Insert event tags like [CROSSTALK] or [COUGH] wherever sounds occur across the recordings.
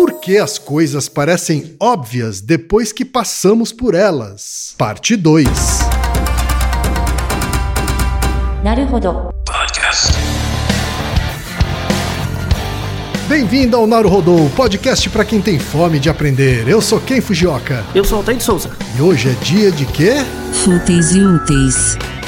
Por que as coisas parecem óbvias depois que passamos por elas? Parte 2. Bem-vindo ao Naruhodô, podcast para quem tem fome de aprender. Eu sou Ken Fujioka. Eu sou Altair de Souza. E hoje é dia de quê? Fúteis e úteis.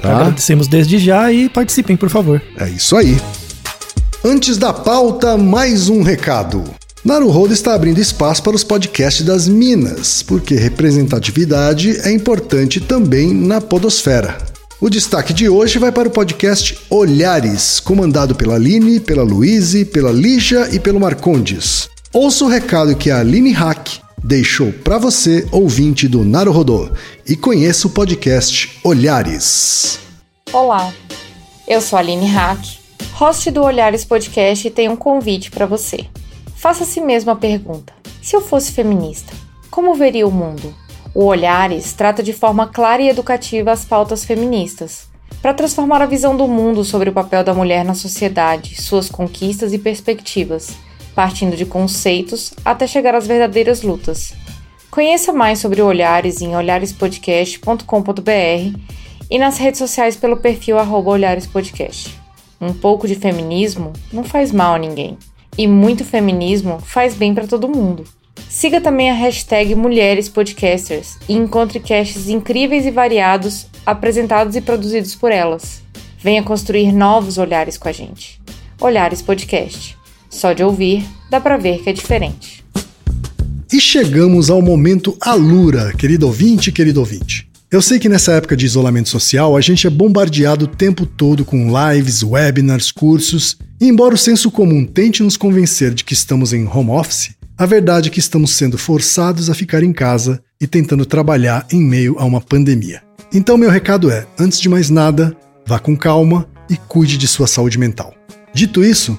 Tá? Agradecemos desde já e participem, por favor. É isso aí. Antes da pauta, mais um recado. Naruhodo está abrindo espaço para os podcasts das Minas, porque representatividade é importante também na podosfera. O destaque de hoje vai para o podcast Olhares, comandado pela Aline, pela Luíse, pela Lígia e pelo Marcondes. Ouça o recado que a Aline Hack deixou para você, ouvinte do Naruhodô, e conheça o podcast Olhares. Olá, eu sou a Aline Hack, host do Olhares Podcast e tenho um convite para você. Faça a si mesmo a pergunta: se eu fosse feminista, como veria o mundo? O Olhares trata de forma clara e educativa as pautas feministas, para transformar a visão do mundo sobre o papel da mulher na sociedade, suas conquistas e perspectivas, partindo de conceitos até chegar às verdadeiras lutas. Conheça mais sobre Olhares em olharespodcast.com.br e nas redes sociais pelo perfil arroba Olhares Podcast. Um pouco de feminismo não faz mal a ninguém. E muito feminismo faz bem para todo mundo. Siga também a hashtag Mulheres Podcasters e encontre casts incríveis e variados apresentados e produzidos por elas. Venha construir novos olhares com a gente. Olhares Podcast. Só de ouvir, dá pra ver que é diferente. E chegamos ao momento Alura, querido ouvinte, querido ouvinte. Eu sei que nessa época de isolamento social a gente é bombardeado o tempo todo com lives, webinars, cursos, e embora o senso comum tente nos convencer de que estamos em home office, a verdade é que estamos sendo forçados a ficar em casa e tentando trabalhar em meio a uma pandemia. Então, meu recado é: antes de mais nada, vá com calma e cuide de sua saúde mental. Dito isso,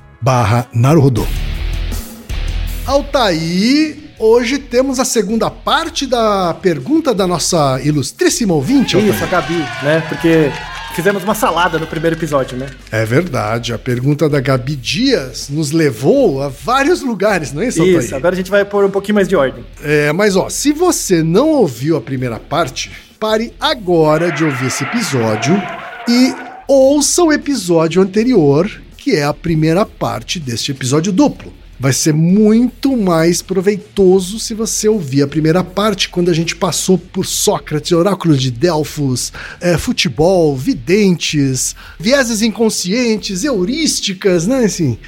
barra Naruhodô. Altaí, hoje temos a segunda parte da pergunta da nossa ilustríssima ouvinte, Altaí. Isso, a Gabi, né? Porque fizemos uma salada no primeiro episódio, né? É verdade, a pergunta da Gabi Dias nos levou a vários lugares, não é isso, Altair? Isso, agora a gente vai pôr um pouquinho mais de ordem. É, mas ó, se você não ouviu a primeira parte, pare agora de ouvir esse episódio e ouça o episódio anterior, que é a primeira parte deste episódio duplo. Vai ser muito mais proveitoso se você ouvir a primeira parte, quando a gente passou por Sócrates, oráculo de Delfos, é, futebol, videntes, vieses inconscientes, heurísticas, né? Assim,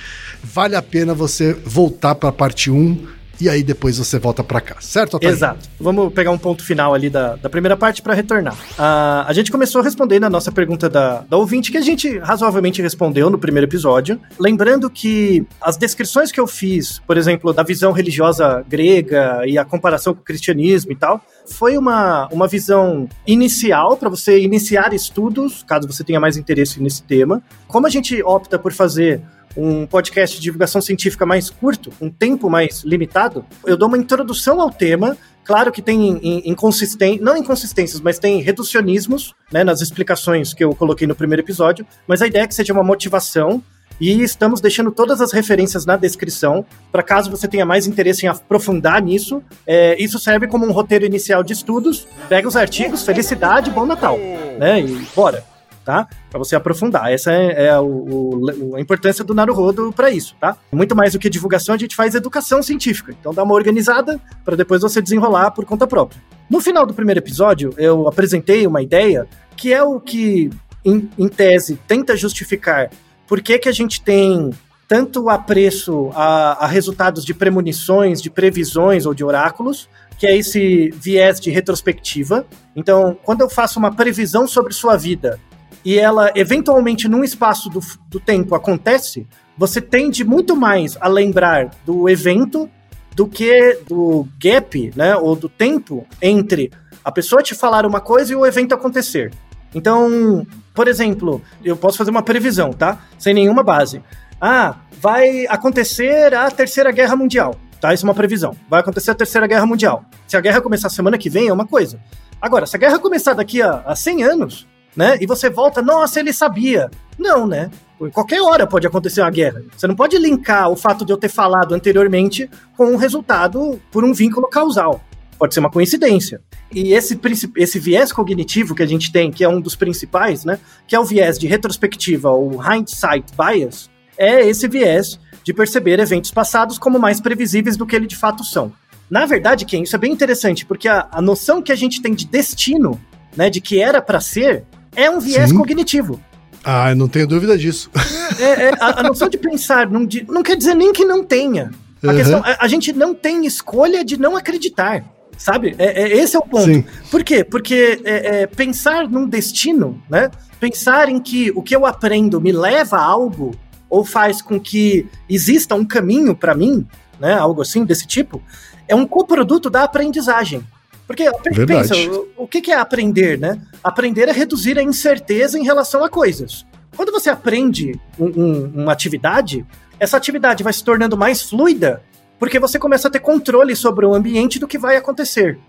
vale a pena você voltar para a parte 1 e aí depois você volta para cá, certo, Otávio? Exato. Vamos pegar um ponto final ali da, da primeira parte para retornar. Uh, a gente começou respondendo a nossa pergunta da, da ouvinte, que a gente razoavelmente respondeu no primeiro episódio. Lembrando que as descrições que eu fiz, por exemplo, da visão religiosa grega e a comparação com o cristianismo e tal, foi uma, uma visão inicial para você iniciar estudos, caso você tenha mais interesse nesse tema. Como a gente opta por fazer um podcast de divulgação científica mais curto, um tempo mais limitado, eu dou uma introdução ao tema. Claro que tem inconsistências, não inconsistências, mas tem reducionismos né, nas explicações que eu coloquei no primeiro episódio, mas a ideia é que seja uma motivação e estamos deixando todas as referências na descrição, para caso você tenha mais interesse em aprofundar nisso. É, isso serve como um roteiro inicial de estudos. Pega os artigos, felicidade, bom Natal. Né? E bora tá? Para você aprofundar. Essa é, é o, o, a importância do Naruhodo para isso, tá? Muito mais do que divulgação, a gente faz educação científica. Então dá uma organizada para depois você desenrolar por conta própria. No final do primeiro episódio, eu apresentei uma ideia que é o que, em, em tese, tenta justificar por que, que a gente tem tanto apreço a, a resultados de premonições, de previsões ou de oráculos, que é esse viés de retrospectiva. Então, quando eu faço uma previsão sobre sua vida e ela eventualmente num espaço do, do tempo acontece, você tende muito mais a lembrar do evento do que do gap, né, ou do tempo entre a pessoa te falar uma coisa e o evento acontecer. Então, por exemplo, eu posso fazer uma previsão, tá? Sem nenhuma base. Ah, vai acontecer a Terceira Guerra Mundial, tá? Isso é uma previsão. Vai acontecer a Terceira Guerra Mundial. Se a guerra começar semana que vem, é uma coisa. Agora, se a guerra começar daqui a, a 100 anos, né? E você volta, nossa, ele sabia. Não, né? Qualquer hora pode acontecer uma guerra. Você não pode linkar o fato de eu ter falado anteriormente com um resultado por um vínculo causal. Pode ser uma coincidência. E esse, esse viés cognitivo que a gente tem, que é um dos principais, né? Que é o viés de retrospectiva, ou hindsight bias, é esse viés de perceber eventos passados como mais previsíveis do que eles de fato são. Na verdade, Ken, isso é bem interessante, porque a, a noção que a gente tem de destino, né, de que era para ser, é um viés Sim. cognitivo. Ah, eu não tenho dúvida disso. [LAUGHS] É, é a, a, noção de pensar não, de, não, quer dizer nem que não tenha. A, uhum. questão, a, a, gente não tem escolha de não acreditar. Sabe? É, é esse é o ponto. Sim. Por quê? Porque é, é, pensar num destino, né? Pensar em que o que eu aprendo me leva a algo ou faz com que exista um caminho para mim, né? Algo assim desse tipo, é um coproduto da aprendizagem. Porque Verdade. pensa, o, o que, é aprender, né? Aprender é reduzir a incerteza em relação a coisas. Quando você aprende um, um, uma atividade, essa atividade vai se tornando mais fluida, porque você começa a ter controle sobre o ambiente do que vai acontecer.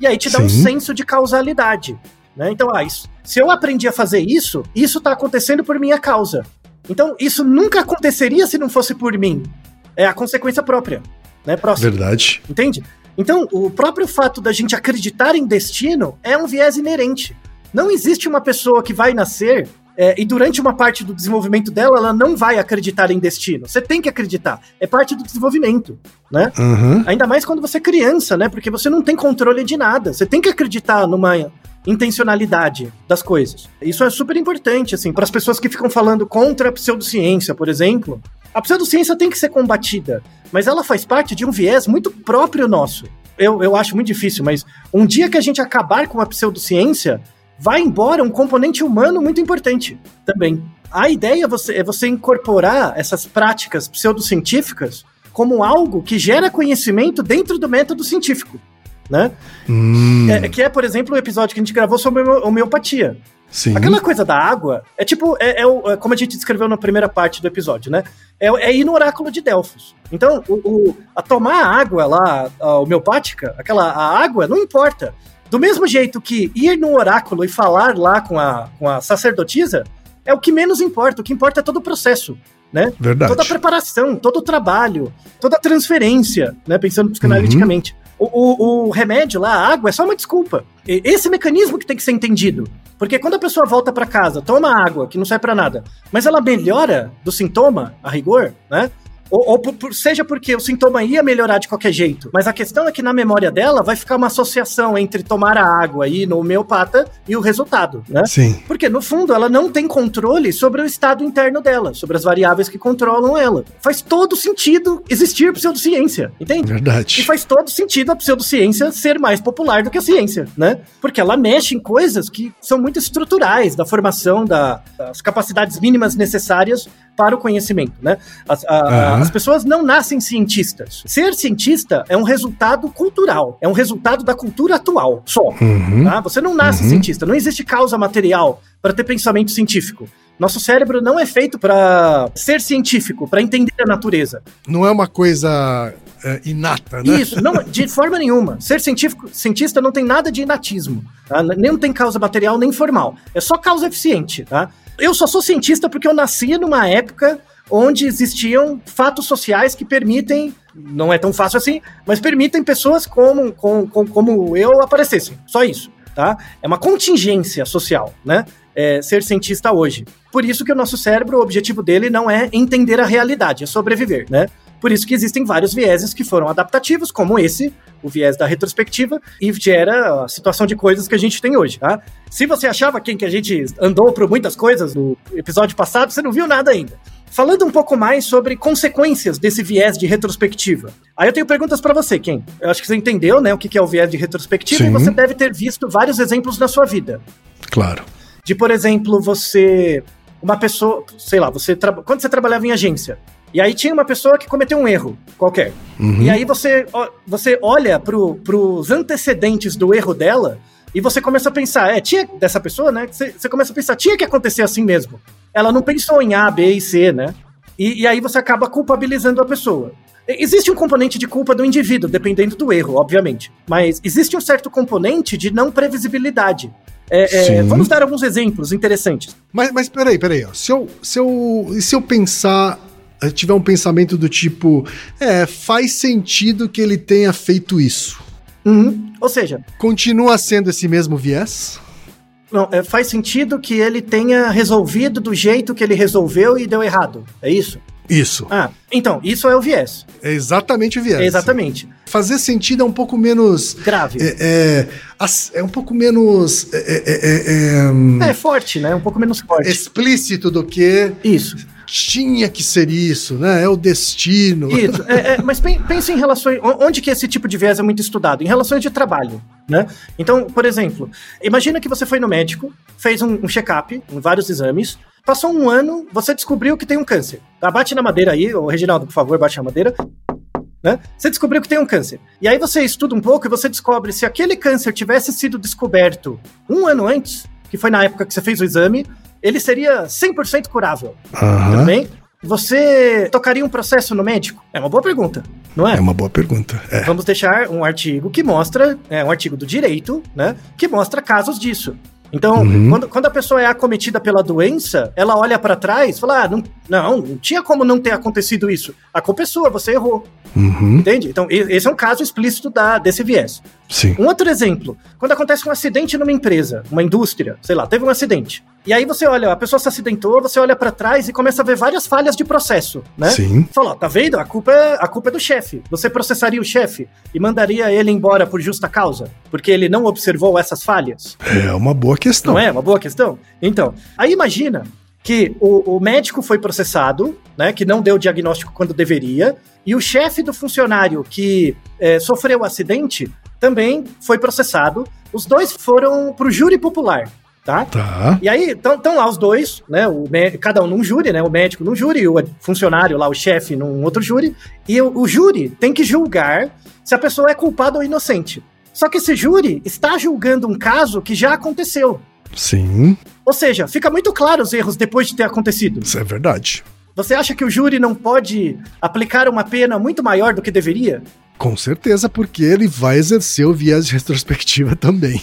E aí te dá Sim. um senso de causalidade. Né? Então, ah, isso, se eu aprendi a fazer isso, isso está acontecendo por minha causa. Então, isso nunca aconteceria se não fosse por mim. É a consequência própria. Né? Próximo. Verdade. Entende? Então, o próprio fato da gente acreditar em destino é um viés inerente. Não existe uma pessoa que vai nascer é, e durante uma parte do desenvolvimento dela, ela não vai acreditar em destino. Você tem que acreditar. É parte do desenvolvimento, né? Uhum. Ainda mais quando você é criança, né? Porque você não tem controle de nada. Você tem que acreditar numa intencionalidade das coisas. Isso é super importante, assim, para as pessoas que ficam falando contra a pseudociência, por exemplo. A pseudociência tem que ser combatida, mas ela faz parte de um viés muito próprio nosso. Eu, eu acho muito difícil, mas um dia que a gente acabar com a pseudociência, vai embora um componente humano muito importante também. A ideia é você, é você incorporar essas práticas pseudocientíficas como algo que gera conhecimento dentro do método científico, né? Hum. É, que é, por exemplo, o episódio que a gente gravou sobre homeopatia. Sim. Aquela coisa da água é tipo, é, é, é, como a gente descreveu na primeira parte do episódio, né? É, é ir no oráculo de Delfos. Então, o, o, a tomar a água lá, a homeopática, aquela a água, não importa. Do mesmo jeito que ir no oráculo e falar lá com a, com a sacerdotisa é o que menos importa. O que importa é todo o processo. Né? Verdade. Toda a preparação, todo o trabalho, toda a transferência, né? Pensando psicanaliticamente. Uhum. O, o, o remédio lá, a água, é só uma desculpa. Esse mecanismo que tem que ser entendido. Porque quando a pessoa volta pra casa, toma água, que não serve pra nada, mas ela melhora do sintoma, a rigor, né? Ou, ou por- seja porque o sintoma ia melhorar de qualquer jeito. Mas a questão é que na memória dela vai ficar uma associação entre tomar a água aí no homeopata e o resultado, né? Sim. Porque, no fundo, ela não tem controle sobre o estado interno dela, sobre as variáveis que controlam ela. Faz todo sentido existir pseudociência, entende? E Verdade. faz todo sentido a pseudociência ser mais popular do que a ciência, né? Porque ela mexe em coisas que são muito estruturais da formação da- das capacidades mínimas necessárias para o conhecimento, né? As, a- Aham. as pessoas não nascem cientistas. Ser cientista é um resultado cultural, é um resultado da cultura atual, só. Uhum. Tá? Você não nasce Uhum. cientista, não existe causa material para ter pensamento científico. Nosso cérebro não é feito para ser científico, para entender a natureza. Não é uma coisa é, inata, né? Isso, não, de forma nenhuma. Ser científico, cientista não tem nada de inatismo. Tá? Não tem causa material nem formal. É só causa eficiente. Tá? Eu só sou cientista porque eu nasci numa época onde existiam fatos sociais que permitem, não é tão fácil assim, mas permitem pessoas como, com- com- como eu aparecessem. Só isso. Tá? É uma contingência social, né? É, ser cientista hoje. Por isso que o nosso cérebro, o objetivo dele não é entender a realidade, é sobreviver, né? Por isso que existem vários vieses que foram adaptativos, como esse, o viés da retrospectiva, e gera a situação de coisas que a gente tem hoje, tá? Se você achava quem que a gente andou por muitas coisas no episódio passado, você não viu nada ainda. Falando um pouco mais sobre consequências desse viés de retrospectiva. Aí eu tenho perguntas pra você, Ken. Eu acho que você entendeu, né, o que que é o viés de retrospectiva Sim. e você deve ter visto vários exemplos na sua vida Claro. de, por exemplo, você. Uma pessoa. Sei lá, você. tra- Quando você trabalhava em agência. E aí tinha uma pessoa que cometeu um erro qualquer. Uhum. E aí você, você olha pro, pros antecedentes do erro dela e você começa a pensar, é, tinha dessa pessoa, né? Você, você começa a pensar, tinha que acontecer assim mesmo. Ela não pensou em A, B e C, né? E, e aí você acaba culpabilizando a pessoa. Existe um componente de culpa do indivíduo, dependendo do erro, obviamente. Mas existe um certo componente de não previsibilidade. É, é, vamos dar alguns exemplos interessantes. Mas, mas peraí, peraí. Ó. Se, eu, se, eu, se eu pensar, eh, tiver um pensamento do tipo, é, faz sentido que ele tenha feito isso. Uhum. Ou seja, Continua sendo esse mesmo viés? não, é, faz sentido que ele tenha resolvido do jeito que ele resolveu e deu errado. É isso? Isso. Ah, então, isso é o viés. É exatamente o viés. Exatamente. Fazer sentido é um pouco menos. Grave. É, é, é um pouco menos é, é, é, é, É, forte, né? Um pouco menos forte. explícito do que Isso. Tinha que ser isso, né? É o destino. Isso. É, é, mas pen- pense em relações. o- Onde que esse tipo de viés é muito estudado? Em relações de trabalho. Né? Então, por exemplo, imagina que você foi no médico, fez um, um check-up, vários exames, passou um ano, você descobriu que tem um câncer. Tá? Bate na madeira aí, ô Reginaldo, por favor, bate na madeira. Né? Você descobriu que tem um câncer. E aí você estuda um pouco e você descobre se aquele câncer tivesse sido descoberto um ano antes, que foi na época que você fez o exame, ele seria 100% curável. Tudo Aham. bem? Você tocaria um processo no médico? É uma boa pergunta, não é? É uma boa pergunta. É. Vamos deixar um artigo que mostra, é um artigo do direito, né? Que mostra casos disso. Então, Uhum. quando, quando a pessoa é acometida pela doença, ela olha pra trás e fala: ah, não, não, não tinha como não ter acontecido isso. A culpa é sua, você errou. Uhum. Entende? Então, esse é um caso explícito da, desse viés. Sim. Um outro exemplo, quando acontece um acidente numa empresa, uma indústria, sei lá, teve um acidente. E aí você olha, a pessoa se acidentou, você olha pra trás e começa a ver várias falhas de processo, né? Sim. Fala, ó, tá vendo? A culpa, é, a culpa é do chefe. Você processaria o chefe e mandaria ele embora por justa causa, porque ele não observou essas falhas? É uma boa questão. Não é? Uma boa questão? Então, aí imagina que o, o médico foi processado, né, que não deu o diagnóstico quando deveria, e o chefe do funcionário que eh, sofreu o acidente também foi processado. Os dois foram pro júri popular, tá? Tá. E aí, estão lá os dois, né? O, cada um num júri, né? O médico num júri, o funcionário lá, o chefe, num outro júri. E o, o júri tem que julgar se a pessoa é culpada ou inocente. Só que esse júri está julgando um caso que já aconteceu. Sim. Ou seja, fica muito claro os erros depois de ter acontecido. Isso é verdade. Você acha que o júri não pode aplicar uma pena muito maior do que deveria? Com certeza, porque ele vai exercer o viés de retrospectiva [LAUGHS] também.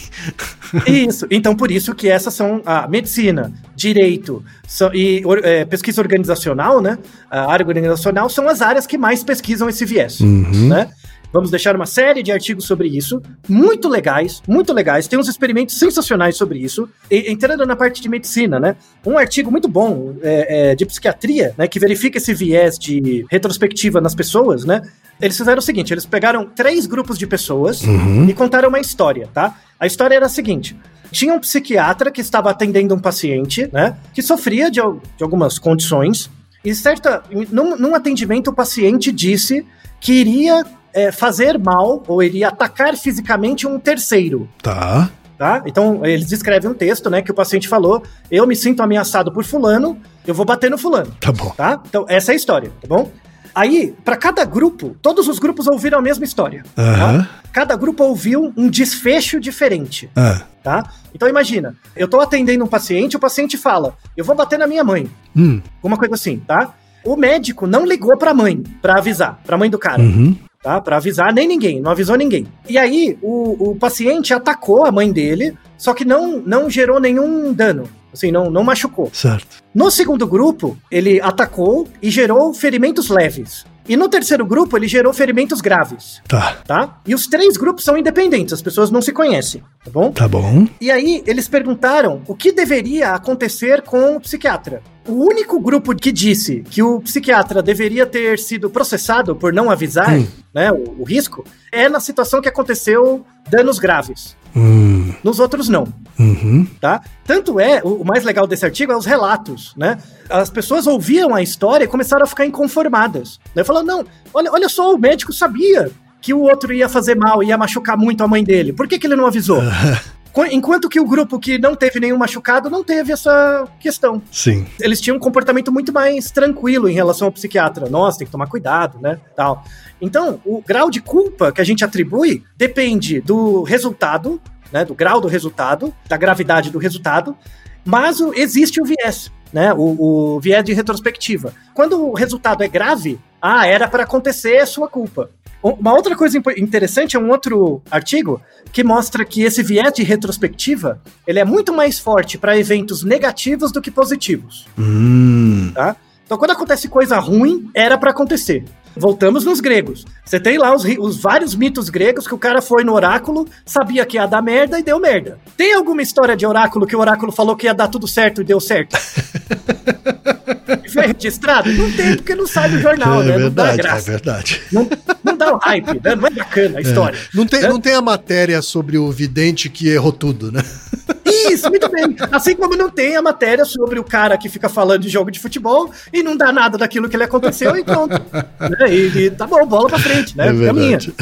Isso. Então, por isso que essas são a medicina, direito são- e é, pesquisa organizacional, né? A área organizacional são as áreas que mais pesquisam esse viés, Uhum. né? Vamos deixar uma série de artigos sobre isso, muito legais, muito legais. Tem uns experimentos sensacionais sobre isso. E, entrando na parte de medicina, né? Um artigo muito bom é, é, de psiquiatria, né? Que verifica esse viés de retrospectiva nas pessoas, né? Eles fizeram o seguinte: eles pegaram três grupos de pessoas Uhum. e contaram uma história, tá? A história era a seguinte. Tinha um psiquiatra que estava atendendo um paciente, né? Que sofria de, de algumas condições. E certa, num, num atendimento, o paciente disse que iria é, fazer mal ou iria atacar fisicamente um terceiro. Tá. Tá? Então, eles escrevem um texto, né, que o paciente falou: Eu me sinto ameaçado por fulano, eu vou bater no fulano. Tá bom. Tá? Então, essa é a história, tá bom? Aí, para cada grupo, todos os grupos ouviram a mesma história. Aham. Tá? Cada grupo ouviu um desfecho diferente, Ah. tá? Então imagina, eu tô atendendo um paciente, o paciente fala: "Eu vou bater na minha mãe". Hum. Alguma coisa assim, tá? O médico não ligou pra mãe pra avisar, pra mãe do cara, Uhum. Tá? Pra avisar nem ninguém, não avisou ninguém. E aí o, o paciente atacou a mãe dele, só que não não gerou nenhum dano, assim, não não machucou. Certo. No segundo grupo, ele atacou e gerou ferimentos leves. E no terceiro grupo, ele gerou ferimentos graves, Tá. tá? E os três grupos são independentes, as pessoas não se conhecem, tá bom? Tá bom. E aí, eles perguntaram o que deveria acontecer com o psiquiatra. O único grupo que disse que o psiquiatra deveria ter sido processado por não avisar, Hum. né, o, o risco, é na situação que aconteceu danos graves. Hum. Nos outros, não Uhum. tá? Tanto é, o o mais legal desse artigo é os relatos, né? As pessoas ouviam a história e começaram a ficar inconformadas. Né? Falando, não, olha, olha só, o médico sabia que o outro ia fazer mal, ia machucar muito a mãe dele. Por que, que ele não avisou? [LAUGHS] Enquanto que o grupo que não teve nenhum machucado não teve essa questão. Sim. Eles tinham um comportamento muito mais tranquilo em relação ao psiquiatra. Nossa, tem que tomar cuidado, né? Tal. Então, o grau de culpa que a gente atribui depende do resultado, né? Do grau do resultado, da gravidade do resultado, mas o- existe o viés, né? O, o viés de retrospectiva. Quando o resultado é grave, ah, era para acontecer, é sua culpa. Um- Uma outra coisa interessante é um outro artigo que mostra que esse viés de retrospectiva ele é muito mais forte para eventos negativos do que positivos, Hum. tá? Então, quando acontece coisa ruim, era para acontecer. Voltamos nos gregos. Você tem lá os, os vários mitos gregos que o cara foi no oráculo, sabia que ia dar merda e deu merda. Tem alguma história de oráculo que o oráculo falou que ia dar tudo certo e deu certo? E foi registrado? Não tem, porque não sai do jornal, é né? Não dá verdade, é graça. verdade. Não, não dá o hype, né? Não é bacana a história. Não tem, né? não tem a matéria sobre o vidente que errou tudo, né? Isso, muito bem. Assim como não tem a matéria sobre o cara que fica falando de jogo de futebol e não dá nada daquilo que ele aconteceu e pronto. [LAUGHS] Né? E, e tá bom, bola pra frente, né? É Fica minha, verdade.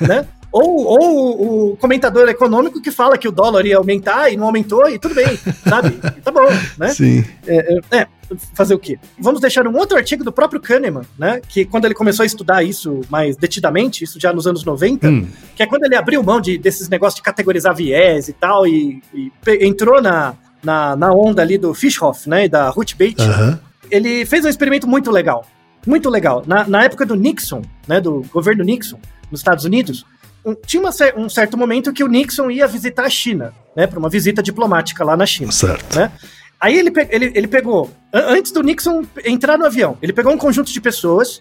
né? Ou, ou o comentador econômico que fala que o dólar ia aumentar e não aumentou e tudo bem, sabe? [LAUGHS] Tá bom, né? Sim. É, é, é, fazer o quê? Vamos deixar um outro artigo do próprio Kahneman, né? Que quando ele começou a estudar isso mais detidamente, isso já nos anos 90, Hum. que é quando ele abriu mão de, desses negócios de categorizar viés e tal, e, e entrou na, na, na onda ali do Fishhoff, né? E da Ruth Bate, Aham. ele fez um experimento muito legal. Muito legal. Na, na época do Nixon, né? Do governo Nixon, nos Estados Unidos, tinha uma um certo momento que o Nixon ia visitar a China, né? Para uma visita diplomática lá na China Certo. né? Aí ele, ele, ele pegou, an- antes do Nixon entrar no avião, ele pegou um conjunto de pessoas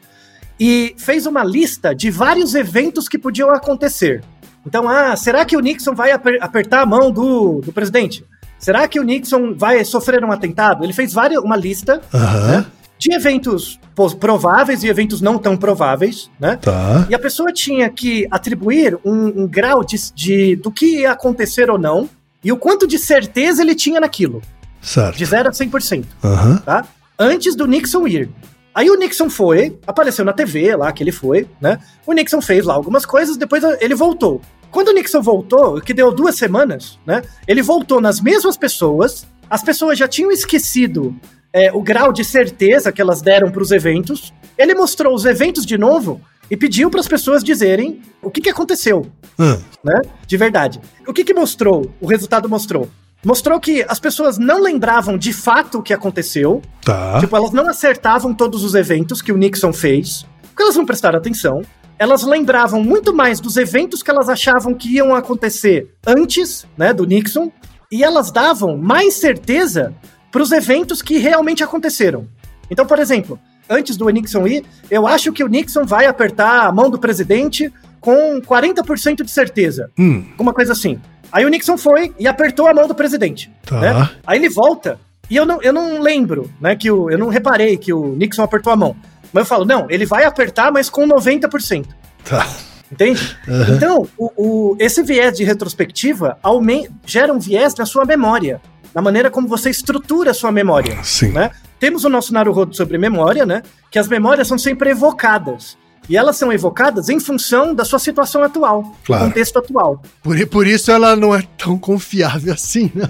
e fez uma lista de vários eventos que podiam acontecer. Então, ah, será que o Nixon vai aper- apertar a mão do, do presidente? Será que o Nixon vai sofrer um atentado? Ele fez várias, uma lista Aham. né, de eventos prováveis e eventos não tão prováveis, né? Tá. E a pessoa tinha que atribuir um, um grau de, de- do que ia acontecer ou não e o quanto de certeza ele tinha naquilo. Certo. De 0 a 100%, Aham. tá? Antes do Nixon ir. Aí o Nixon foi, apareceu na TV lá que ele foi, né? O Nixon fez lá algumas coisas, depois ele voltou. Quando o Nixon voltou, que deu duas semanas, né? Ele voltou nas mesmas pessoas, as pessoas já tinham esquecido é, o grau de certeza que elas deram para os eventos. Ele mostrou os eventos de novo e pediu para as pessoas dizerem o que, que aconteceu Ah, né? De verdade. O que que mostrou? O resultado mostrou. Mostrou que as pessoas não lembravam de fato o que aconteceu. tá. Tipo, elas não acertavam todos os eventos que o Nixon fez, porque elas não prestaram atenção. Elas lembravam muito mais dos eventos que elas achavam que iam acontecer antes, né, do Nixon, e elas davam mais certeza para os eventos que realmente aconteceram. Então, por exemplo, antes do Nixon ir, eu acho que o Nixon vai apertar a mão do presidente com 40% de certeza. Hum, Alguma coisa assim. Aí o Nixon foi e apertou a mão do presidente. Tá. né? Aí ele volta, e eu não, eu não lembro, né? Que o, eu não reparei que o Nixon apertou a mão. Mas eu falo, não, ele vai apertar, mas com 90%. tá. Entende? Aham. Então, o, o- esse viés de retrospectiva aumen- gera um viés na sua memória, na maneira como você estrutura a sua memória. Sim. Né? Temos o nosso Naruhodo sobre memória, né? Que as memórias são sempre evocadas. E elas são evocadas em função da sua situação atual, Claro. do contexto atual, Por, por isso ela não é tão confiável assim, né?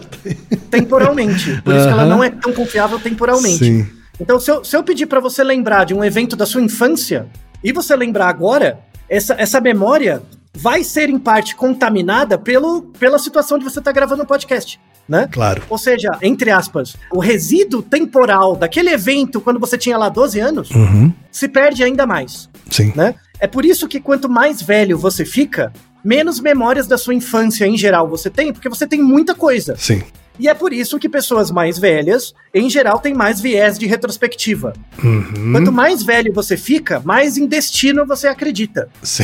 temporalmente. Por isso que ela não é tão confiável temporalmente. Sim. Então, se eu, se eu pedir pra você lembrar de um evento da sua infância e você lembrar agora, essa, essa memória vai ser em parte contaminada pelo, pela situação de você estar gravando um podcast, né? Claro. Ou seja, entre aspas, o resíduo temporal daquele evento quando você tinha lá 12 anos Uhum. se perde ainda mais, Sim. né? É por isso que quanto mais velho você fica, menos memórias da sua infância em geral você tem, porque você tem muita coisa. Sim. E é por isso que pessoas mais velhas, em geral, têm mais viés de retrospectiva. Uhum. Quanto mais velho você fica, mais em destino você acredita. Sim.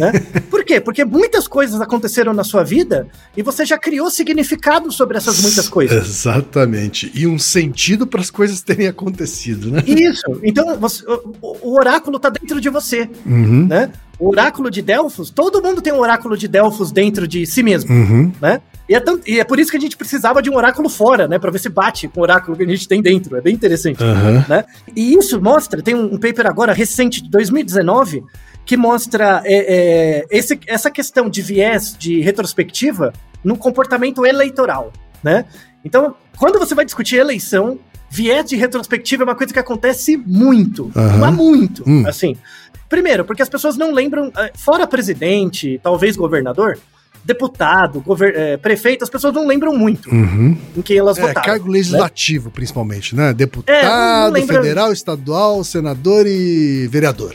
Né? Por quê? Porque muitas coisas aconteceram na sua vida e você já criou significado sobre essas muitas coisas. Exatamente. E um sentido para as coisas terem acontecido, né? Isso. Então, você- o, o oráculo está dentro de você, Uhum. né? O oráculo de Delfos, todo mundo tem um oráculo de Delfos dentro de si mesmo, Uhum. né? E é, tan- e é por isso que a gente precisava de um oráculo fora, né? Para ver se bate com o oráculo que a gente tem dentro. É bem interessante. Aham. né? E isso mostra, tem um, paper agora recente de 2019 que mostra é, é, esse- essa questão de viés de retrospectiva no comportamento eleitoral, né? Então, quando você vai discutir eleição, viés de retrospectiva é uma coisa que acontece muito, Aham. mas muito, Hum. assim. Primeiro, porque as pessoas não lembram, eh, fora presidente, talvez governador, deputado, gover- eh, prefeito, as pessoas não lembram muito Uhum. em quem elas É, votaram. cargo legislativo, principalmente, né? É, Deputado, lembra- federal, estadual, senador e vereador.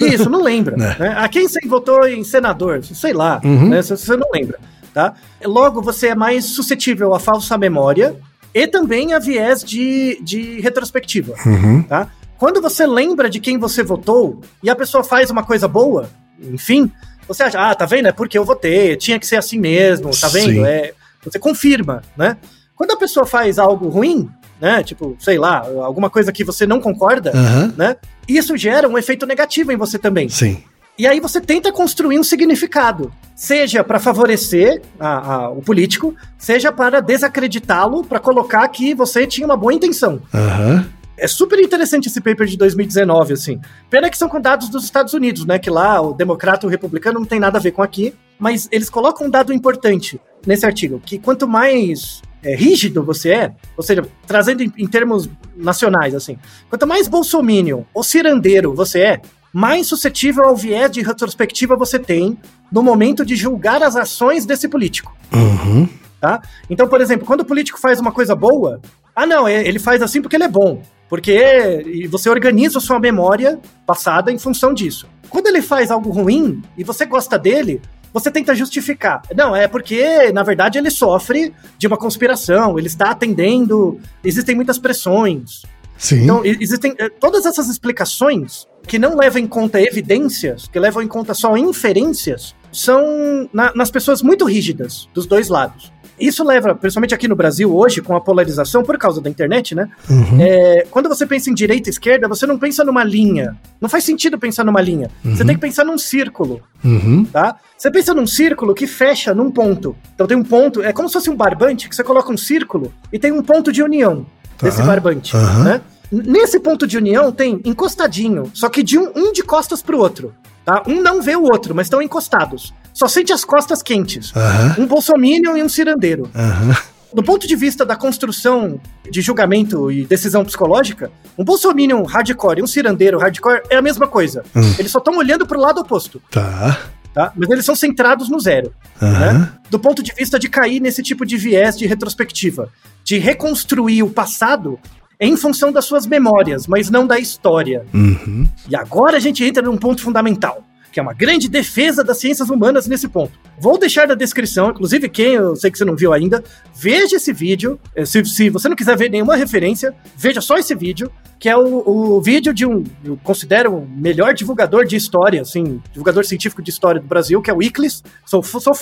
Isso, não lembra. [LAUGHS] Né? né? A quem você votou em senador? Sei lá, Uhum. né? Se Você não lembra, tá? Logo, você é mais suscetível à falsa memória e também a viés de, de retrospectiva, Uhum. tá? Quando você lembra de quem você votou e a pessoa faz uma coisa boa, enfim, você acha, ah, tá vendo? É porque eu votei, tinha que ser assim mesmo, tá vendo? Sim. É, você confirma, né? Quando a pessoa faz algo ruim, né? Tipo, sei lá, alguma coisa que você não concorda, Aham. né? Isso gera um efeito negativo em você também. Sim. E aí você tenta construir um significado, seja para favorecer a- a- o político, seja para desacreditá-lo, para colocar que você tinha uma boa intenção. Aham. É super interessante esse paper de 2019, assim. Pena que são com dados dos Estados Unidos, né? Que lá o democrata e o republicano não tem nada a ver com aqui, mas eles colocam um dado importante nesse artigo, que quanto mais é, rígido você é, ou seja, trazendo em, em termos nacionais, assim, quanto mais bolsominion ou cirandeiro você é, mais suscetível ao viés de retrospectiva você tem no momento de julgar as ações desse político Uhum. tá? Então, por exemplo, quando o político faz uma coisa boa, ah, não, é- ele faz assim porque ele é bom. Porque você organiza a sua memória passada em função disso. Quando ele faz algo ruim e você gosta dele, você tenta justificar. Não, é porque, na verdade, ele sofre de uma conspiração, ele está atendendo, existem muitas pressões. Sim. Então, existem eh, todas essas explicações que não levam em conta evidências, que levam em conta só inferências, são na- nas pessoas muito rígidas dos dois lados. Isso leva, principalmente aqui no Brasil hoje, com a polarização por causa da internet, né? Uhum. É, quando você pensa em direita e esquerda, você não pensa numa linha. Não faz sentido pensar numa linha. Você Uhum. tem que pensar num círculo Uhum. tá? Você pensa num círculo que fecha num ponto. Então tem um ponto, é como se fosse um barbante que você coloca um círculo e tem um ponto de união Tá. desse barbante, né? Nesse ponto de união tem encostadinho, só que de um, um de costas pro outro, tá? Um não vê o outro, mas estão encostados. Só sente as costas quentes. Aham. Um bolsominion e um cirandeiro. Aham. Do ponto de vista da construção de julgamento e decisão psicológica, um bolsominion hardcore e um cirandeiro hardcore é a mesma coisa. Hum. Eles só estão olhando pro lado oposto, Tá. tá? Mas eles são centrados no zero né? do ponto de vista de cair nesse tipo de viés de retrospectiva, de reconstruir o passado em função das suas memórias, mas não da história. Uhum. E agora a gente entra num ponto fundamental, que é uma grande defesa das ciências humanas nesse ponto. Vou deixar na descrição, inclusive quem eu sei que você não viu ainda, veja esse vídeo. Eh, Se, se você não quiser ver nenhuma referência, veja só esse vídeo. que é o, o vídeo de um, eu considero o melhor divulgador de história, assim, divulgador científico de história do Brasil, que é o Iclis. Sou, sou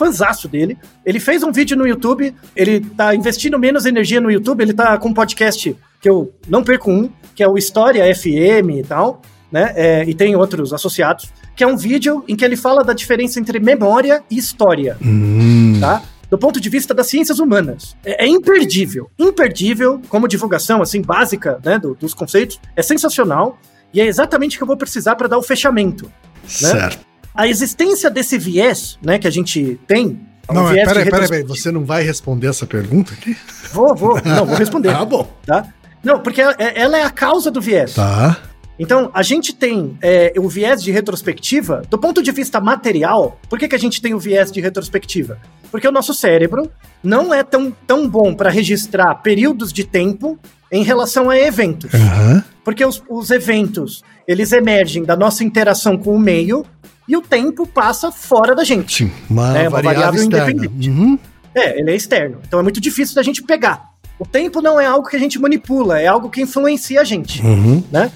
dele. Ele fez um vídeo no YouTube, ele tá investindo menos energia no YouTube, ele tá com um podcast que eu não perco um, que é o História FM e tal, né? É, e tem outros associados, que é um vídeo em que ele fala da diferença entre memória e história, Hum. tá? Do ponto de vista das ciências humanas. É, é imperdível. Imperdível, como divulgação, assim, básica, né, do- dos conceitos. É sensacional. E é exatamente o que eu vou precisar para dar o fechamento. Certo. A existência desse viés, né, que a gente tem. um Não, mas viés peraí, peraí, peraí. Você não vai responder essa pergunta aqui? Vou, vou. Não, vou [LAUGHS] responder. Tá bom. tá? Não, porque ela, ela é a causa do viés. Tá. Então, a gente tem é, o viés de retrospectiva, do ponto de vista material, por que, que a gente tem o viés de retrospectiva? Porque o nosso cérebro não é tão, tão bom para registrar períodos de tempo em relação a eventos. Aham. Porque os, os eventos, eles emergem da nossa interação com o meio e o tempo passa fora da gente. Sim. Uma, É, uma variável, variável independente. Uhum. É, ele é externo. Então é muito difícil da gente pegar. O tempo não é algo que a gente manipula, é algo que influencia a gente Uhum. né?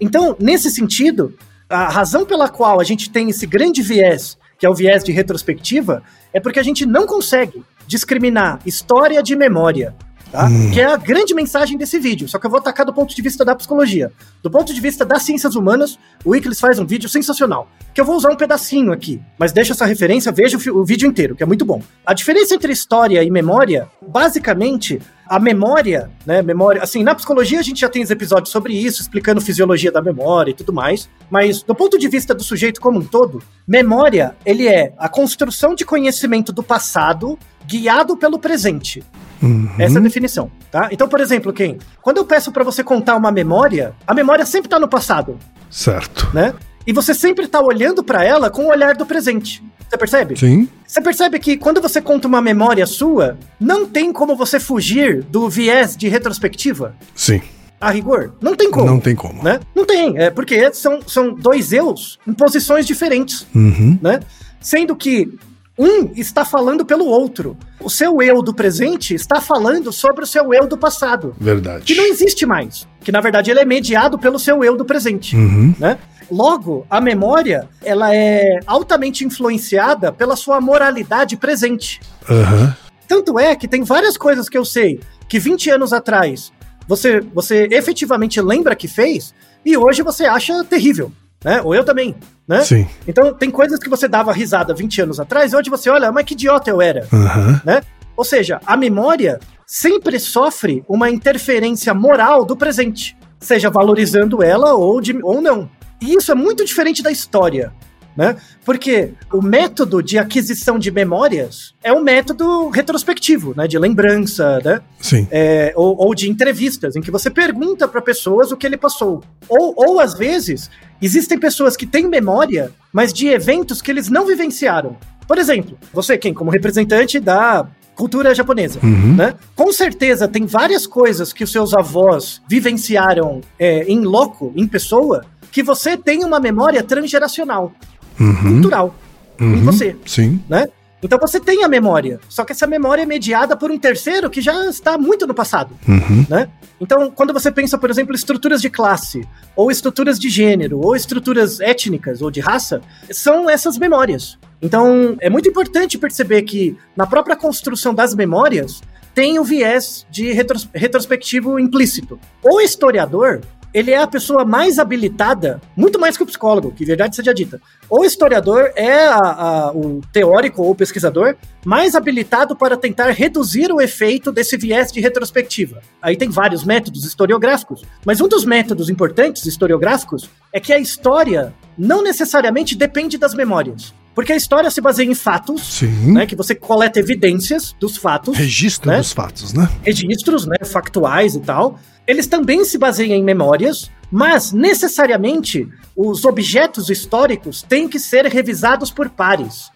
Então, nesse sentido, a razão pela qual a gente tem esse grande viés, que é o viés de retrospectiva, é porque a gente não consegue discriminar história de memória. Tá? Que é a grande mensagem desse vídeo. Só que eu vou atacar do ponto de vista da psicologia. Do ponto de vista das ciências humanas, o Wikileaks faz um vídeo sensacional. Que eu vou usar um pedacinho aqui. Mas deixa essa referência, veja o, o vídeo inteiro, que é muito bom. A diferença entre história e memória, basicamente, a memória, né? Memória. Assim, na psicologia a gente já tem os episódios sobre isso, explicando fisiologia da memória e tudo mais. Mas do ponto de vista do sujeito como um todo, memória, ele é a construção de conhecimento do passado guiado pelo presente. Uhum. Essa é a definição, tá? Então, por exemplo, quem? Quando eu peço pra você contar uma memória, a memória sempre tá no passado, Certo. né? E você sempre tá olhando pra ela com o olhar do presente. Você percebe? Sim. Você percebe que quando você conta uma memória sua, não tem como você fugir do viés de retrospectiva? Sim. A rigor? Não tem como. Não tem como. Né? Não tem, é porque são, são dois eus em posições diferentes Uhum. né? Sendo que um está falando pelo outro. O seu eu do presente está falando sobre o seu eu do passado, Verdade. que não existe mais. Que na verdade ele é mediado pelo seu eu do presente, Uhum. né? Logo, a memória, ela é altamente influenciada pela sua moralidade presente. Aham. Tanto é que tem várias coisas que eu sei que 20 anos atrás você, você efetivamente lembra que fez e hoje você acha terrível, né? Ou eu também, né? Sim. Então, tem coisas que você dava risada 20 anos atrás e hoje você olha, mas que idiota eu era, Aham. né? Ou seja, a memória sempre sofre uma interferência moral do presente, seja valorizando ela ou, de, ou não. E isso é muito diferente da história, né? Porque o método de aquisição de memórias é um método retrospectivo, né? De lembrança, né? Sim. é, ou, ou de entrevistas, em que você pergunta para pessoas o que ele passou. Ou, ou, às vezes, existem pessoas que têm memória, mas de eventos que eles não vivenciaram. Por exemplo, você, quem, como representante da cultura japonesa, Uhum. né? Com certeza tem várias coisas que os seus avós vivenciaram é, em loco, em pessoa, que você tem uma memória transgeracional, Uhum. cultural, em Uhum. você Sim. né? Então você tem a memória, só que essa memória é mediada por um terceiro que já está muito no passado, Uhum. né? Então, quando você pensa, por exemplo, estruturas de classe, ou estruturas de gênero, ou estruturas étnicas ou de raça, são essas memórias. Então, é muito importante perceber que na própria construção das memórias tem o viés de retros- retrospectivo implícito. O historiador, ele é a pessoa mais habilitada, muito mais que o psicólogo, que verdade seja dita. O historiador é a- a- o teórico ou pesquisador mais habilitado para tentar reduzir o efeito desse viés de retrospectiva. Aí tem vários métodos historiográficos, mas um dos métodos importantes historiográficos é que a história não necessariamente depende das memórias. Porque a história se baseia em fatos, né, que você coleta evidências dos fatos Registro né? dos fatos, né? registros, né, factuais e tal, eles também se baseiam em memórias, mas necessariamente os objetos históricos têm que ser revisados por pares.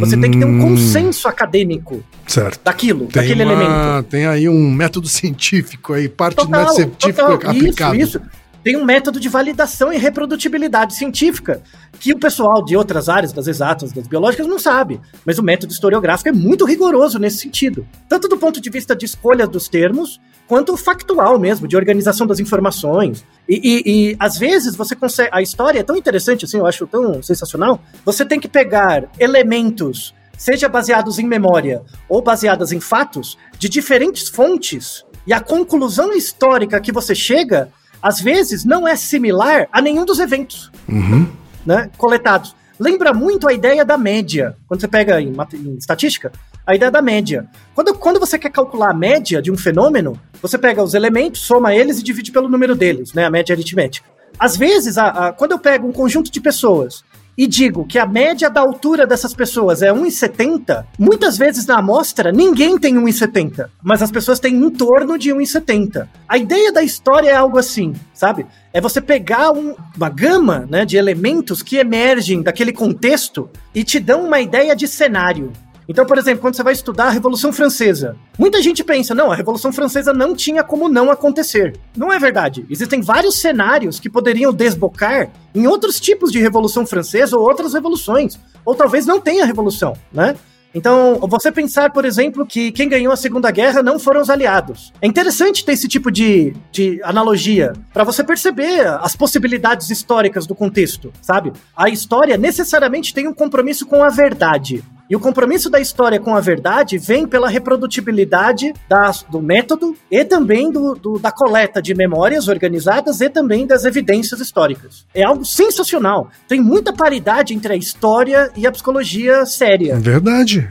Você tem que ter um Hum, consenso acadêmico Certo. daquilo, Tem, daquele uma- elemento. tem aí um método científico aí, parte do Total, método científico total. aplicado. Isso, isso. Tem um método de validação e reprodutibilidade científica que o pessoal de outras áreas, das exatas, das biológicas, não sabe. Mas o método historiográfico é muito rigoroso nesse sentido. Tanto do ponto de vista de escolha dos termos, quanto factual mesmo, de organização das informações. E, e- e, às vezes você consegue. A história é tão interessante, assim, eu acho tão sensacional. Você tem que pegar elementos, seja baseados em memória ou baseadas em fatos, de diferentes fontes, e a conclusão histórica que você chega, às vezes, não é similar a nenhum dos eventos Uhum. né, coletados. Lembra muito a ideia da média. Quando você pega em, em estatística, a ideia da média. Quando, quando você quer calcular a média de um fenômeno, você pega os elementos, soma eles e divide pelo número deles, né, a média aritmética. Às vezes, a- a- quando eu pego um conjunto de pessoas e digo que a média da altura dessas pessoas é 1,70, muitas vezes na amostra ninguém tem 1,70, mas as pessoas têm em torno de 1,70. A ideia da história é algo assim, sabe? É você pegar um- uma gama né, de elementos que emergem daquele contexto e te dão uma ideia de cenário. Então, por exemplo, quando você vai estudar a Revolução Francesa, muita gente pensa, não, a Revolução Francesa não tinha como não acontecer. Não é verdade. Existem vários cenários que poderiam desbocar em outros tipos de Revolução Francesa ou outras revoluções. Ou talvez não tenha revolução, né? Então, você pensar, por exemplo, que quem ganhou a Segunda Guerra não foram os aliados. É interessante ter esse tipo de, de analogia para você perceber as possibilidades históricas do contexto, sabe? A história necessariamente tem um compromisso com a verdade. E o compromisso da história com a verdade vem pela reprodutibilidade da- do método e também do, do- da coleta de memórias organizadas e também das evidências históricas. É algo sensacional. Tem muita paridade entre a história e a psicologia séria. Verdade.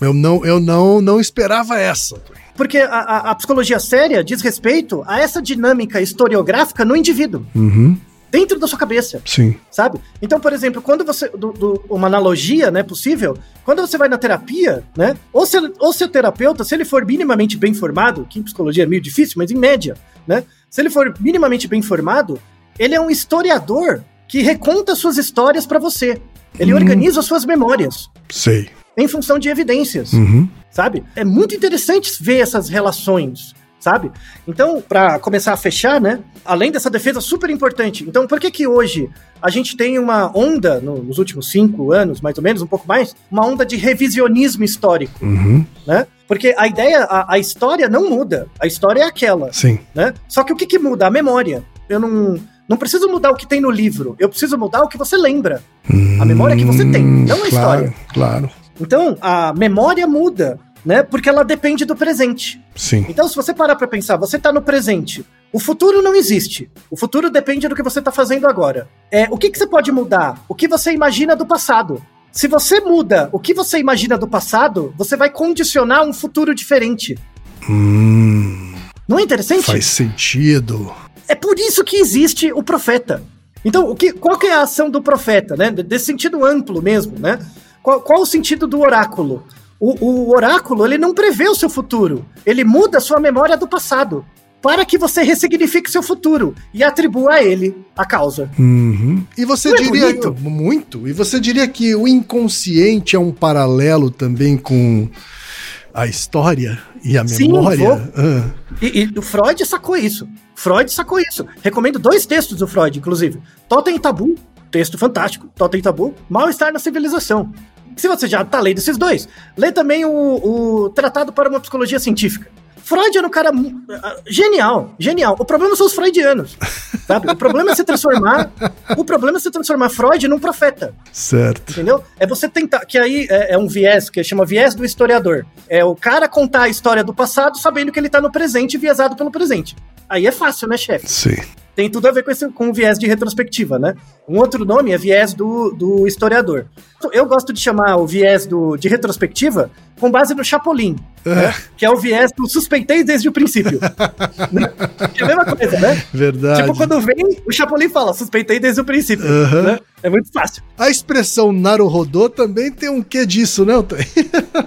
Eu não, eu não, não esperava essa. Porque a, a- a psicologia séria diz respeito a essa dinâmica historiográfica no indivíduo, Uhum. Dentro da sua cabeça, Sim. sabe? Então, por exemplo, quando você. do- do- uma analogia né, possível, quando você vai na terapia, né? Ou, se, ou seu terapeuta, se ele for minimamente bem formado, que em psicologia é meio difícil, mas em média, né? Se ele for minimamente bem formado, ele é um historiador que reconta suas histórias pra você. Ele organiza suas memórias Sei. em função de evidências Uhum. sabe? É muito interessante ver essas relações, sabe? Então, para começar a fechar, né? Além dessa defesa super importante, então por que que hoje a gente tem uma onda, no- nos últimos cinco anos, mais ou menos, um pouco mais, uma onda de revisionismo histórico, Uhum. né? Porque a ideia, a, a história não muda, a história é aquela, Sim. né? Só que o que que muda? A memória. Eu não... Não preciso mudar o que tem no livro, eu preciso mudar o que você lembra. A memória que você tem, Hum, não a claro, história. Claro. Então, a memória muda, né? Porque ela depende do presente. Sim. Então, se você parar pra pensar, você tá no presente. O futuro não existe. O futuro depende do que você tá fazendo agora. É, o que, que você pode mudar? O que você imagina do passado. Se você muda o que você imagina do passado, você vai condicionar um futuro diferente. Hum, Não é interessante? faz sentido. É por isso que existe o profeta. Então, o que, qual que é a ação do profeta, né? Desse sentido amplo mesmo, né? Qual, qual o sentido do oráculo? O, o oráculo, ele não prevê o seu futuro. Ele muda a sua memória do passado para que você ressignifique seu futuro e atribua a ele a causa. Uhum. E você Não é diria bonito? muito? E você diria que o inconsciente é um paralelo também com a história e a Sim, memória? vou. Ah, E, e o Freud sacou isso. Freud sacou isso. Recomendo dois textos do Freud, inclusive. Totem e Tabu, texto fantástico. Totem e Tabu, Mal-Estar na Civilização. Se você já tá lendo esses dois, lê também o, o Tratado para uma Psicologia Científica. Freud era um cara ah, genial, genial. O problema são os freudianos, sabe? O problema é se transformar, o problema é se transformar Freud num profeta. certo. Entendeu? É você tentar. Que aí é, é um viés que chama viés do historiador. É o cara contar a história do passado sabendo que ele tá no presente e viesado pelo presente. Aí é fácil, né, chefe? Sim. Tem tudo a ver com, esse, com o viés de retrospectiva, né? Um outro nome é viés do, do historiador. Eu gosto de chamar o viés do, de retrospectiva com base no Chapolin, né? que é o viés do suspeitei desde o princípio. né? É a mesma coisa, né? Verdade. Tipo, quando vem, o Chapolin fala, suspeitei desde o princípio. Né? É muito fácil. A expressão Naruhodô também tem um quê disso, né?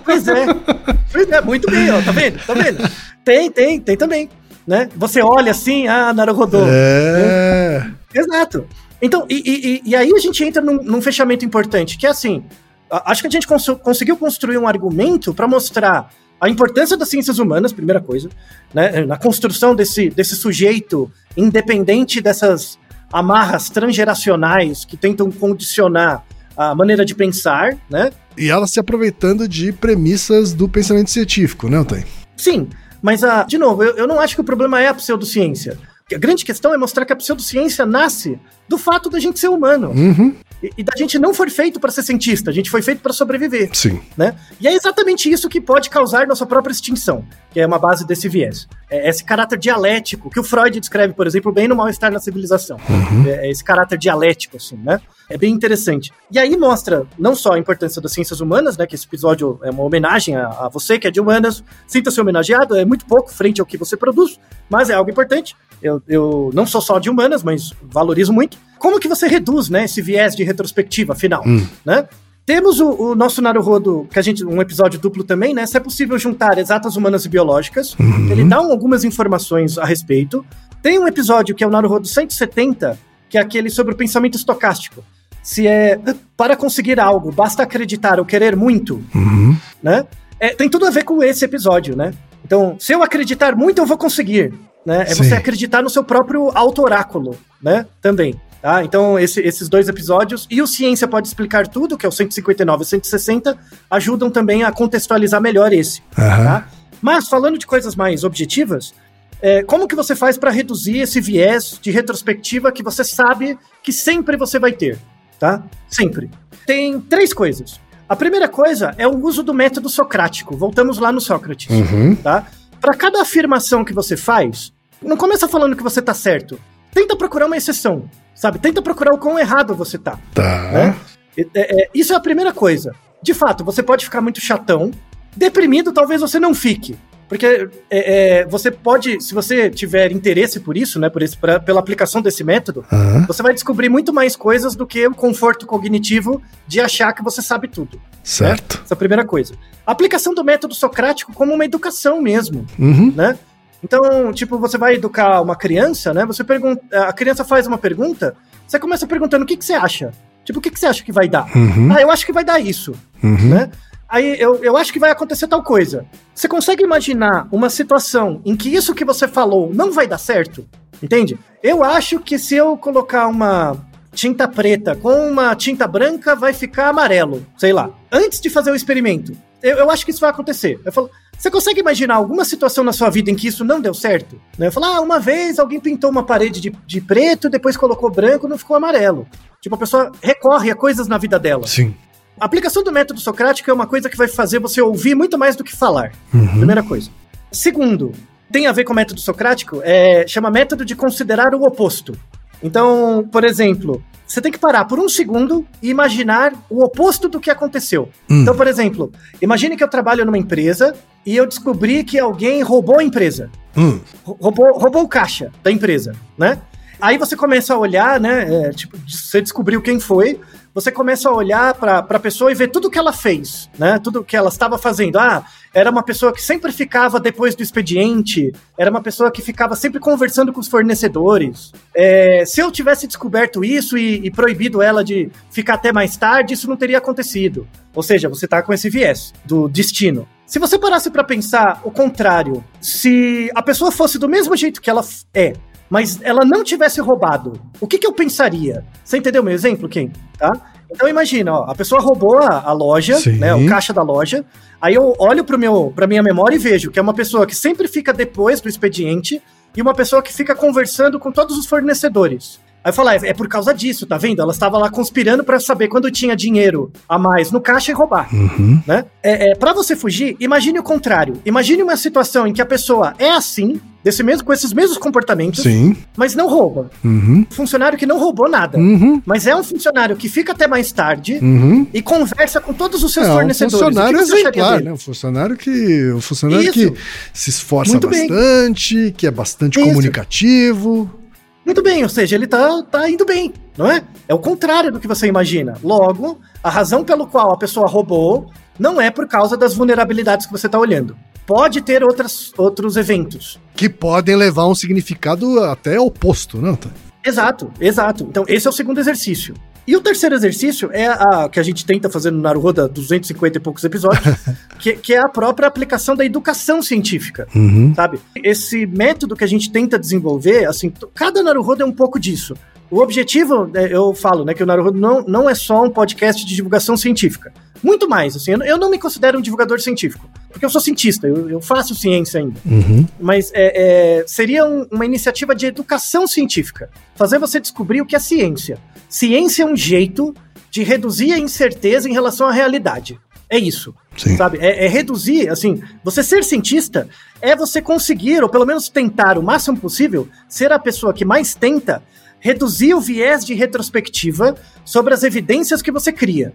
Pois é. [LAUGHS] Pois é, muito bem, ó. Tá vendo? Tá vendo? Tem, tem, tem também. Né? Você olha assim, ah, Naruhodô. É. Exato. Então, e, e- e- aí a gente entra num, num fechamento importante, que é assim, acho que a gente cons- conseguiu construir um argumento para mostrar a importância das ciências humanas, primeira coisa, né, na construção desse, desse sujeito independente dessas amarras transgeracionais que tentam condicionar a maneira de pensar, né? E ela se aproveitando de premissas do pensamento científico, né, Otávio? Sim, Mas, ah, de novo, eu, eu não acho que o problema é a pseudociência. A grande questão é mostrar que a pseudociência nasce do fato da gente ser humano. Uhum. E, e da gente não foi feito para ser cientista, a gente foi feito para sobreviver. Sim. Né? E é exatamente isso que pode causar nossa própria extinção, que é uma base desse viés. É esse caráter dialético que o Freud descreve, por exemplo, bem no Mal-Estar na Civilização. É esse caráter dialético, assim, né? É bem interessante. E aí mostra não só a importância das ciências humanas, né? Que esse episódio é uma homenagem a, a você que é de humanas. Sinta-se homenageado, é muito pouco frente ao que você produz, mas é algo importante. Eu, eu não sou só de humanas, mas valorizo muito. Como que você reduz, né, esse viés de retrospectiva final, Hum. né? Temos o, o nosso Naruhodo, que a gente, um episódio duplo também, né? Se é possível juntar exatas humanas e biológicas. Ele dá um- algumas informações a respeito. Tem um episódio que é o Naruhodo 170, que é aquele sobre o pensamento estocástico. Se é para conseguir algo, basta acreditar ou querer muito, Uhum. né? É, tem tudo a ver com esse episódio, né? Então, se eu acreditar muito, eu vou conseguir, né? É Sim. você acreditar no seu próprio auto-oráculo, né? Também. Tá? Então, esse- esses dois episódios e o Ciência Pode Explicar Tudo, que é o 159 e 160, ajudam também a contextualizar melhor esse. Aham. Tá? Mas, falando de coisas mais objetivas, é, como que você faz para reduzir esse viés de retrospectiva que você sabe que sempre você vai ter? Tá? Sempre. Tem três coisas. A primeira coisa é o uso do método socrático. Voltamos lá no Sócrates Uhum. tá? Para cada afirmação que você faz, não começa falando que você tá certo. Tenta procurar uma exceção, sabe? Tenta procurar o quão errado você tá. Tá. Né? É, é, isso é a primeira coisa. De fato, você pode ficar muito chatão. Deprimido, talvez você não fique. Porque é, é, você pode, se você tiver interesse por isso, né, por esse, pra- pela aplicação desse método, Aham. você vai descobrir muito mais coisas do que o conforto cognitivo de achar que você sabe tudo. Certo. Essa é a primeira coisa. A aplicação do método socrático como uma educação mesmo Uhum. né? Então, tipo, você vai educar uma criança, né? Você pergunta, a criança faz uma pergunta, você começa perguntando o que, que você acha? Tipo, o que, que você acha que vai dar? Uhum. Ah, eu acho que vai dar isso, Uhum. né? Aí eu, eu acho que vai acontecer tal coisa. Você consegue imaginar uma situação em que isso que você falou não vai dar certo? Entende? Eu acho que se eu colocar uma tinta preta com uma tinta branca, vai ficar amarelo. Sei lá. Antes de fazer o experimento, eu, eu acho que isso vai acontecer. Eu falo, você consegue imaginar alguma situação na sua vida em que isso não deu certo? Né? Eu falo, ah, uma vez alguém pintou uma parede de, de preto, depois colocou branco, não ficou amarelo. Tipo, a pessoa recorre a coisas na vida dela. Sim. A aplicação do método socrático é uma coisa que vai fazer você ouvir muito mais do que falar. Uhum. Primeira coisa. Segundo, tem a ver com o método socrático, é, chama método de considerar o oposto. Então, por exemplo, você tem que parar por um segundo e imaginar o oposto do que aconteceu. Hum. Então, por exemplo, imagine que eu trabalho numa empresa e eu descobri que alguém roubou a empresa Hum. roubou, roubou o caixa da empresa, né? Aí você começa a olhar, né? é, tipo, você descobriu quem foi, você começa a olhar para a pessoa e ver tudo que ela fez, né? Tudo que ela estava fazendo. Ah, era uma pessoa que sempre ficava depois do expediente, era uma pessoa que ficava sempre conversando com os fornecedores. É, se eu tivesse descoberto isso e, e proibido ela de ficar até mais tarde, isso não teria acontecido. Ou seja, você tá com esse viés do destino. Se você parasse para pensar o contrário, se a pessoa fosse do mesmo jeito que ela é, mas ela não tivesse roubado, o que, que eu pensaria? Você entendeu meu exemplo, Kim? Tá? Então imagina, ó, a pessoa roubou a, a loja, Sim. né, o caixa da loja. Aí eu olho pro meu, pra minha memória e vejo que é uma pessoa que sempre fica depois do expediente e uma pessoa que fica conversando com todos os fornecedores. Aí eu falo, ah, é por causa disso, tá vendo? Ela estava lá conspirando pra saber quando tinha dinheiro a mais no caixa e roubar Uhum. né? É, é, para você fugir, imagine o contrário. Imagine uma situação em que a pessoa é assim, desse mesmo, com esses mesmos comportamentos, Sim. mas não rouba. Uhum. Funcionário que não roubou nada. Uhum. Mas é um funcionário que fica até mais tarde Uhum. e conversa com todos os seus É um fornecedores. funcionário O que que você acharia exemplar, né? Um funcionário que, um funcionário Isso. que se esforça Muito bem. bastante, que é bastante Isso. comunicativo. Muito bem, ou seja, ele tá, tá indo bem, não é? É o contrário do que você imagina. Logo, a razão pelo qual a pessoa roubou não é por causa das vulnerabilidades que você tá olhando. Pode ter outras, outros eventos. Que podem levar um significado até oposto, não? Tá? Exato, exato. Então, esse é o segundo exercício. E o terceiro exercício é a que a gente tenta fazer no Naruhoda 250 e poucos episódios, [LAUGHS] que, que é a própria aplicação da educação científica, Uhum. sabe? Esse método que a gente tenta desenvolver, assim, cada Naruhoda é um pouco disso. O objetivo, né, eu falo, né, que o Naruhodo não, não é só um podcast de divulgação científica. Muito mais, assim, eu não me considero um divulgador científico. Porque eu sou cientista, eu, eu faço ciência ainda. Uhum. Mas é, é, seria um- uma iniciativa de educação científica. Fazer você descobrir o que é ciência. Ciência é um jeito de reduzir a incerteza em relação à realidade. É isso. Sim. Sabe? É, é reduzir, assim, você ser cientista é você conseguir, ou pelo menos tentar o máximo possível, ser a pessoa que mais tenta reduzir o viés de retrospectiva sobre as evidências que você cria.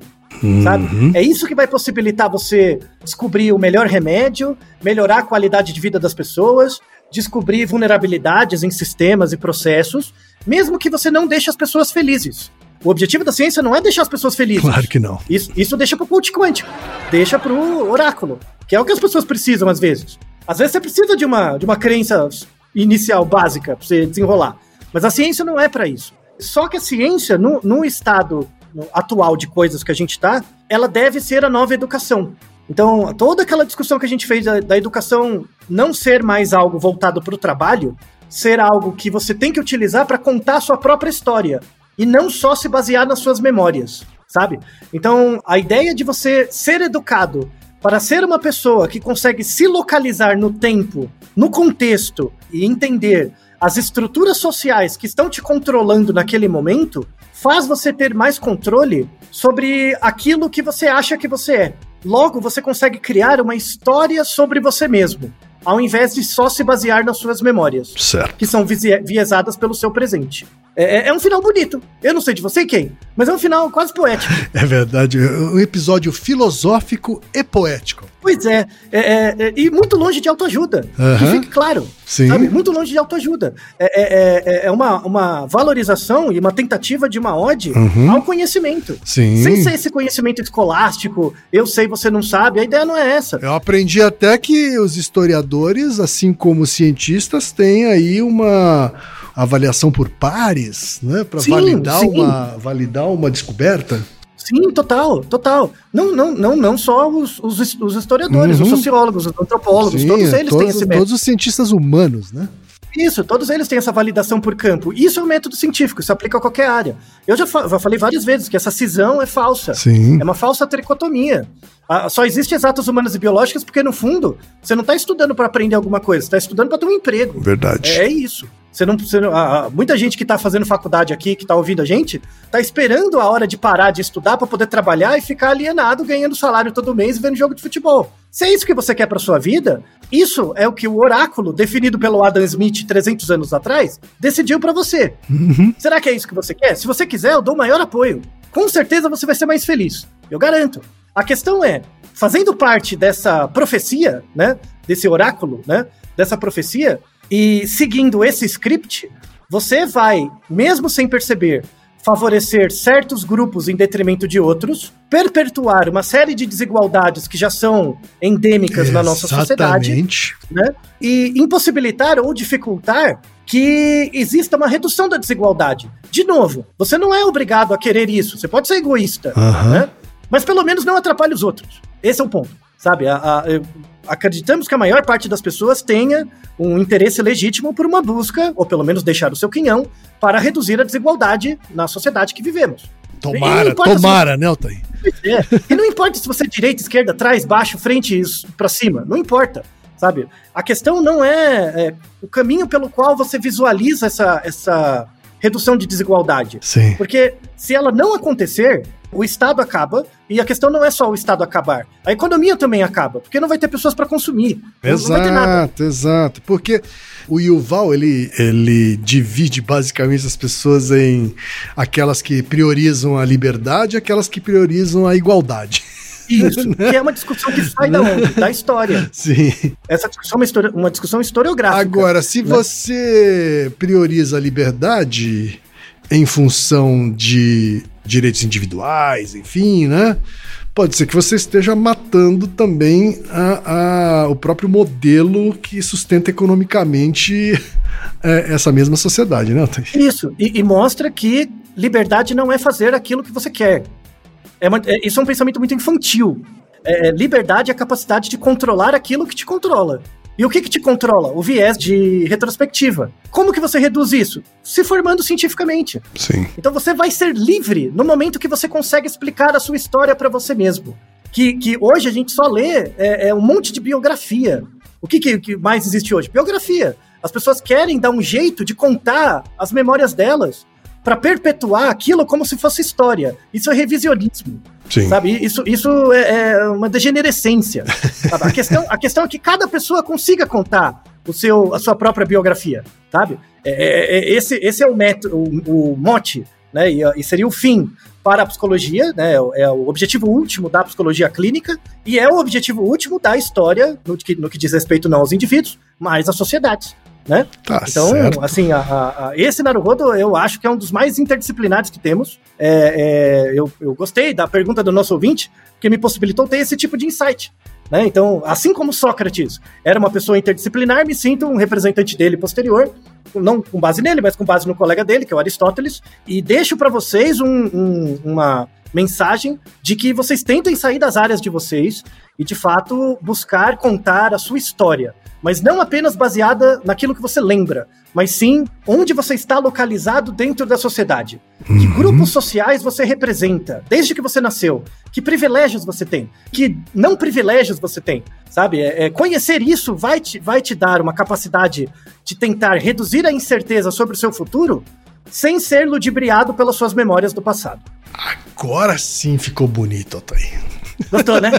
Sabe? É isso que vai possibilitar você descobrir o melhor remédio, melhorar a qualidade de vida das pessoas, descobrir vulnerabilidades em sistemas e processos, mesmo que você não deixe as pessoas felizes. O objetivo da ciência não é deixar as pessoas felizes. Claro que não. Isso, isso deixa pro coach quântico. Deixa pro oráculo. Que é o que as pessoas precisam às vezes. Às vezes você precisa de uma, de uma crença inicial básica pra você desenrolar. Mas a ciência não é para isso. Só que a ciência, no, no estado atual de coisas que a gente tá, ela deve ser a nova educação. Então, toda aquela discussão que a gente fez da, da educação não ser mais algo voltado para o trabalho, ser algo que você tem que utilizar para contar a sua própria história e não só se basear nas suas memórias, sabe? Então, a ideia de você ser educado para ser uma pessoa que consegue se localizar no tempo, no contexto e entender as estruturas sociais que estão te controlando naquele momento, faz você ter mais controle sobre aquilo que você acha que você é. Logo, você consegue criar uma história sobre você mesmo, ao invés de só se basear nas suas memórias Certo. que são viesadas pelo seu presente. É, é- é um final bonito. Eu não sei de você quem, mas é um final quase poético. [LAUGHS] É verdade. Um episódio filosófico e poético. Pois é, é- é- é- e muito longe de autoajuda. Que Aham. fique claro. Sim. Sabe? Muito longe de autoajuda. É, é- é- é uma, uma valorização e uma tentativa de uma ode Uhum. ao conhecimento. Sim. Sem ser esse conhecimento escolástico, eu sei, você não sabe, a ideia não é essa. Eu aprendi até que os historiadores, assim como os cientistas, têm aí uma avaliação por pares, né, para validar sim. uma validar uma descoberta. Sim, total, total. Não, não, não, não só os, os, os historiadores, Uhum. os sociólogos, os antropólogos, Sim, todos eles têm todos, esse método. todos os cientistas humanos, né? Isso, todos eles têm essa validação por campo. Isso é um método científico, isso aplica a qualquer área. Eu já, fa- já falei várias vezes que essa cisão é falsa. Sim. É uma falsa tricotomia. Ah, só existe exatas humanas e biológicas porque, no fundo, você não está estudando para aprender alguma coisa, você está estudando para ter um emprego. Verdade. É, é isso. Você não, você não- ah, ah, muita gente que está fazendo faculdade aqui, que está ouvindo a gente, está esperando a hora de parar de estudar para poder trabalhar e ficar alienado, ganhando salário todo mês e vendo jogo de futebol. Se é isso que você quer para sua vida, isso é o que o oráculo, definido pelo Adam Smith 300 anos atrás, decidiu para você. Será que é isso que você quer? Se você quiser, eu dou o maior apoio. Com certeza você vai ser mais feliz. Eu garanto. A questão é, fazendo parte dessa profecia, né, desse oráculo, né, dessa profecia e seguindo esse script, você vai, mesmo sem perceber, favorecer certos grupos em detrimento de outros, perpetuar uma série de desigualdades que já são endêmicas na nossa sociedade Exatamente. né? E impossibilitar ou dificultar que exista uma redução da desigualdade. De novo, você não é obrigado a querer isso, você pode ser egoísta, Aham. né? Mas pelo menos não atrapalhe os outros. Esse é o ponto, sabe? A- a- eu- acreditamos que a maior parte das pessoas tenha um interesse legítimo por uma busca, ou pelo menos deixar o seu quinhão, para reduzir a desigualdade na sociedade que vivemos. Tomara, importa se tomara, né, Altair? é. E não importa se você é direita, esquerda, trás, baixo, frente, pra cima. Não importa, sabe? A questão não é, é o caminho pelo qual você visualiza essa, essa redução de desigualdade. Sim. Porque se ela não acontecer, o Estado acaba, e a questão não é só o Estado acabar. A economia também acaba, porque não vai ter pessoas para consumir. Exato, exato. Porque o Yuval, ele, ele divide basicamente as pessoas em aquelas que priorizam a liberdade e aquelas que priorizam a igualdade. Isso, [LAUGHS] que é uma discussão que sai da onde? Da história. Sim. Essa discussão é uma, histori- uma discussão historiográfica. Agora, se né? você prioriza a liberdade em função de direitos individuais, enfim, né? Pode ser que você esteja matando também a- a- o próprio modelo que sustenta economicamente [LAUGHS] é, essa mesma sociedade, né? Isso, e, e mostra que liberdade não é fazer aquilo que você quer. É é- isso é um pensamento muito infantil. É, liberdade é a capacidade de controlar aquilo que te controla. E o que, que te controla? O viés de retrospectiva. Como que você reduz isso? Se formando cientificamente. Sim. Então você vai ser livre no momento que você consegue explicar a sua história para você mesmo. que, que hoje a gente só lê é, é um monte de biografia. O que, que, que mais existe hoje? Biografia. As pessoas querem dar um jeito de contar as memórias delas para perpetuar aquilo como se fosse história. Isso é revisionismo. Sim. Sabe? Isso, isso é, é uma degenerescência. A, questão, a questão é que cada pessoa consiga contar o seu, a sua própria biografia, sabe? É, é, é, esse, esse é o, método, o, o mote, né? E, e, seria o fim para a psicologia, né? É o objetivo último da psicologia clínica e é o objetivo último da história no que, no que diz respeito não aos indivíduos, mas às sociedades né? Tá então, certo. assim, a, a, a, esse Naruhodo eu acho que é um dos mais interdisciplinares que temos. É, é, eu, eu gostei da pergunta do nosso ouvinte, que me possibilitou ter esse tipo de insight. Né? Então, assim como Sócrates era uma pessoa interdisciplinar, me sinto um representante dele posterior, não com base nele, mas com base no colega dele, que é o Aristóteles, e deixo para vocês um, um, uma mensagem de que vocês tentem sair das áreas de vocês e, de fato, buscar contar a sua história mas não apenas baseada naquilo que você lembra, mas sim onde você está localizado dentro da sociedade. Uhum. Que grupos sociais você representa desde que você nasceu? Que privilégios você tem? Que não privilégios você tem? Sabe? É, é, conhecer isso vai te, vai te dar uma capacidade de tentar reduzir a incerteza sobre o seu futuro sem ser ludibriado pelas suas memórias do passado. Agora sim ficou bonito, Otávio. Gostou, né?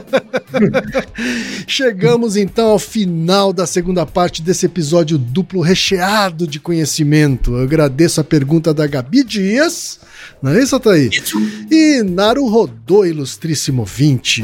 [LAUGHS] Chegamos então ao final da segunda parte desse episódio duplo recheado de conhecimento. Eu agradeço a pergunta da Gabi Dias, não é isso, Ataí? Isso. E Naru Rodô, ilustríssimo 20.